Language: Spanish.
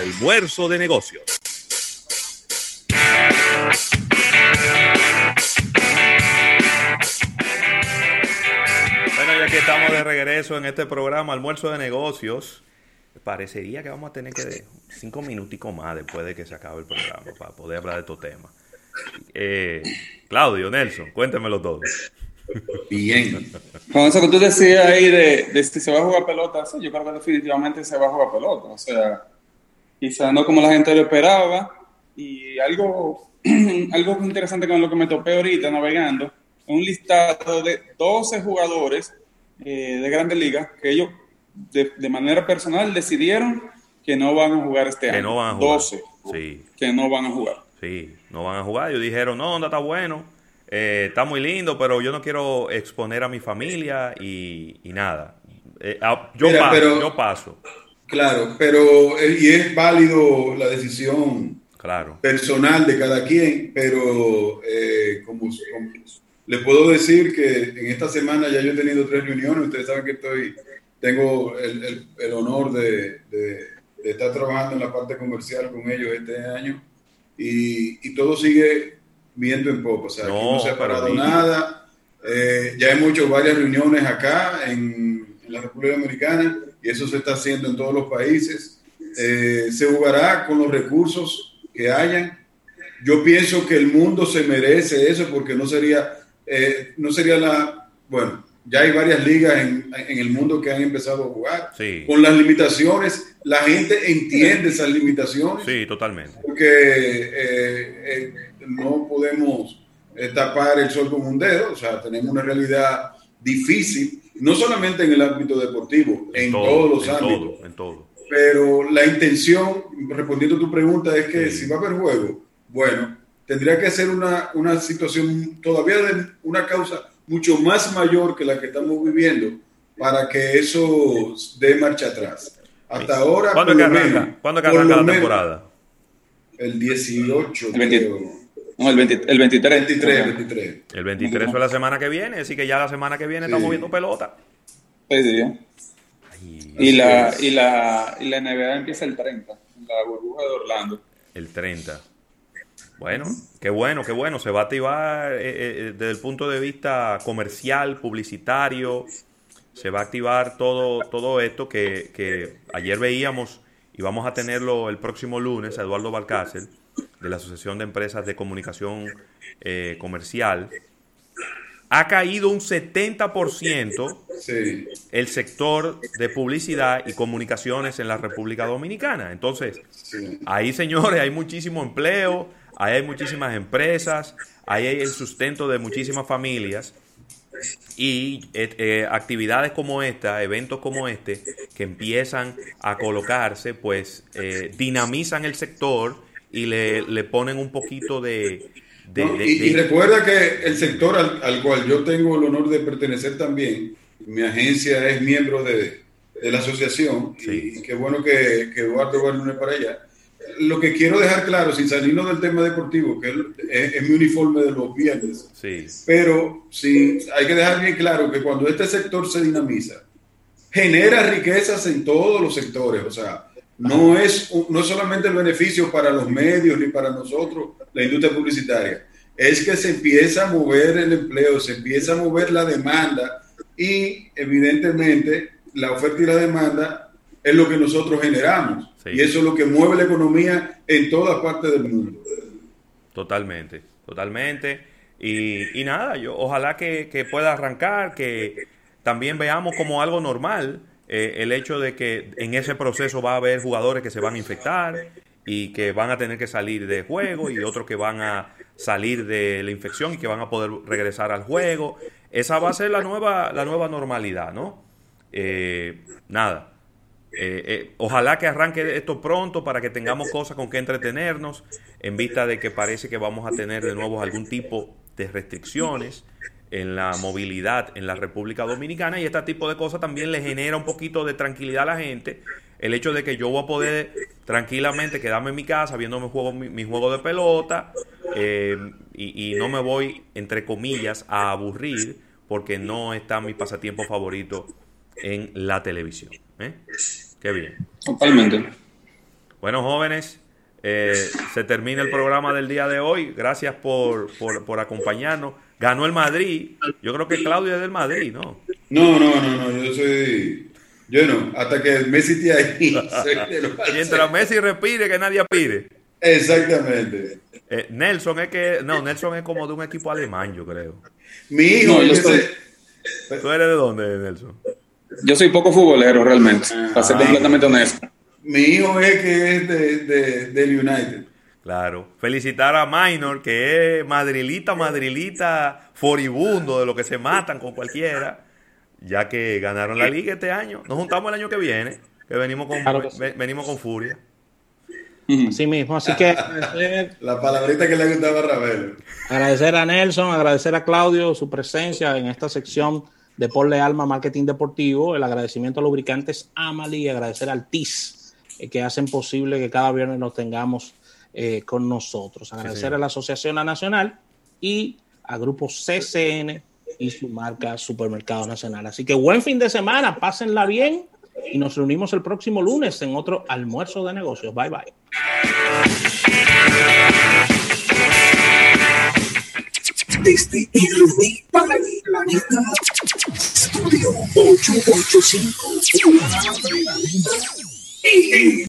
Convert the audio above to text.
Almuerzo de negocios. Bueno, ya que estamos de regreso en este programa Almuerzo de negocios, parecería que vamos a tener que cinco minuticos más después de que se acabe el programa para poder hablar de estos temas. Eh, Claudio, Nelson, cuéntemelo todo. Bien. Con eso que tú decías ahí de, si se va a jugar pelota, yo creo que definitivamente se va a jugar pelota. O sea, quizá no como la gente lo esperaba. Y algo, algo interesante con lo que me topé ahorita navegando, un listado de 12 jugadores eh, de grandes ligas que ellos de, manera personal decidieron que no van a jugar este año. No van a jugar. 12 sí. que no van a jugar. Sí, no van a jugar. Ellos dijeron, no, no está bueno, eh, está muy lindo, pero yo no quiero exponer a mi familia y, nada. Eh, ah, yo, paso, yo paso. Claro, pero eh, y es válido la decisión claro. personal de cada quien, pero como, le puedo decir que en esta semana ya yo he tenido tres reuniones, ustedes saben que estoy, tengo el, el, honor de, de, estar trabajando en la parte comercial con ellos este año y, y todo sigue viento en poco, o sea, no, no se ha parado nada. Eh, ya hemos hecho varias reuniones acá en, la República Dominicana y eso se está haciendo en todos los países. Eh, se jugará con los recursos que hayan. Yo pienso que el mundo se merece eso porque no sería, eh, no sería la, bueno, ya hay varias ligas en, en, el mundo que han empezado a jugar. Con las limitaciones, la gente entiende esas limitaciones. Sí, totalmente. Porque eh, no podemos eh, tapar el sol con un dedo, o sea, tenemos una realidad difícil, no solamente en el ámbito deportivo, en, todos los ámbitos. en todo. Pero la intención, respondiendo a tu pregunta, es que si va a haber juego, bueno, tendría que ser una, una situación todavía de una causa mucho más mayor que la que estamos viviendo para que eso dé marcha atrás. Hasta ahora... ¿Cuándo que arranca, ¿cuándo que arranca la temporada? El 18. El no, el, 23. El 23, El 23 fue la semana que viene, así que ya la semana que viene estamos viendo pelota. Sí, sí. y, la, y, la, y la NBA empieza el 30, la burbuja de Orlando. El 30. Bueno, qué bueno, qué bueno. Se va a activar eh, eh, desde el punto de vista comercial, publicitario. Se va a activar todo, todo esto que, que ayer veíamos y vamos a tenerlo el próximo lunes a Eduardo Balcácer de la Asociación de Empresas de Comunicación eh, Comercial, ha caído un 70% el sector de publicidad y comunicaciones en la República Dominicana. Entonces, ahí, señores, hay muchísimo empleo, ahí hay muchísimas empresas, ahí hay el sustento de muchísimas familias y eh, eh, actividades como esta, eventos como este, que empiezan a colocarse, pues dinamizan el sector y le, le ponen un poquito de... y, recuerda que el sector al, cual yo tengo el honor de pertenecer también, mi agencia es miembro de, de la asociación y, qué bueno que, que Eduardo va a para allá. Lo que quiero dejar claro, sin salirnos del tema deportivo, que es, mi uniforme de los viernes, sí. pero sí, hay que dejar bien claro que cuando este sector se dinamiza, genera riquezas en todos los sectores, o sea, no es, no solamente el beneficio para los medios ni para nosotros, la industria publicitaria, es que se empieza a mover el empleo, se empieza a mover la demanda y evidentemente la oferta y la demanda es lo que nosotros generamos. Y eso es lo que mueve la economía en todas partes del mundo. Totalmente, totalmente. Y, nada, yo ojalá que, que pueda arrancar, que también veamos como algo normal eh, el hecho de que en ese proceso va a haber jugadores que se van a infectar y que van a tener que salir de juego y otros que van a salir de la infección y que van a poder regresar al juego. Esa va a ser la nueva, la nueva normalidad, ¿no? Eh, nada. Eh, ojalá que arranque esto pronto para que tengamos cosas con que entretenernos en vista de que parece que vamos a tener de nuevo algún tipo de restricciones en la movilidad en la República Dominicana y este tipo de cosas también le genera un poquito de tranquilidad a la gente. El hecho de que yo voy a poder tranquilamente quedarme en mi casa viendo mi juego, mi, juego de pelota eh, y, no me voy, entre comillas, a aburrir porque no está mi pasatiempo favorito en la televisión. ¿eh? Qué bien. Totalmente. Bueno, jóvenes, eh, se termina el programa del día de hoy. Gracias por, por, por, acompañarnos. Ganó el Madrid. Yo creo que Claudio es del Madrid, ¿no? No, no, no, no. Yo soy. Yo no. Hasta que Messi esté ahí. Mientras Messi respire, que nadie pide. Exactamente. Eh, Nelson es que. No, Nelson es como de un equipo alemán, yo creo. Mi hijo. No, yo estoy- ¿Tú eres de dónde, Nelson? Yo soy poco futbolero realmente, para ser Ah. completamente honesto. Mi hijo es que es de, de, del United. Claro. Felicitar a Minor, que es madrilita, madrilita, furibundo, de lo que se matan con cualquiera, ya que ganaron la liga este año. Nos juntamos el año que viene, que venimos con, Claro que sí. ve- venimos con furia. Así mismo, así que La palabrita que le gustaba a Ravelo. agradecer a Nelson, agradecer a Claudio su presencia en esta sección de Porle Alma Marketing Deportivo, el agradecimiento a Lubricantes Amali y agradecer al TIS eh, que hacen posible que cada viernes nos tengamos eh, con nosotros. Agradecer a la Asociación La Nacional y a Grupo CCN y su marca Supermercado Nacional. Así que buen fin de semana, pásenla bien y nos reunimos el próximo lunes en otro almuerzo de negocios. Bye bye. Desde para el planeta Estudio 885 Adrenalina.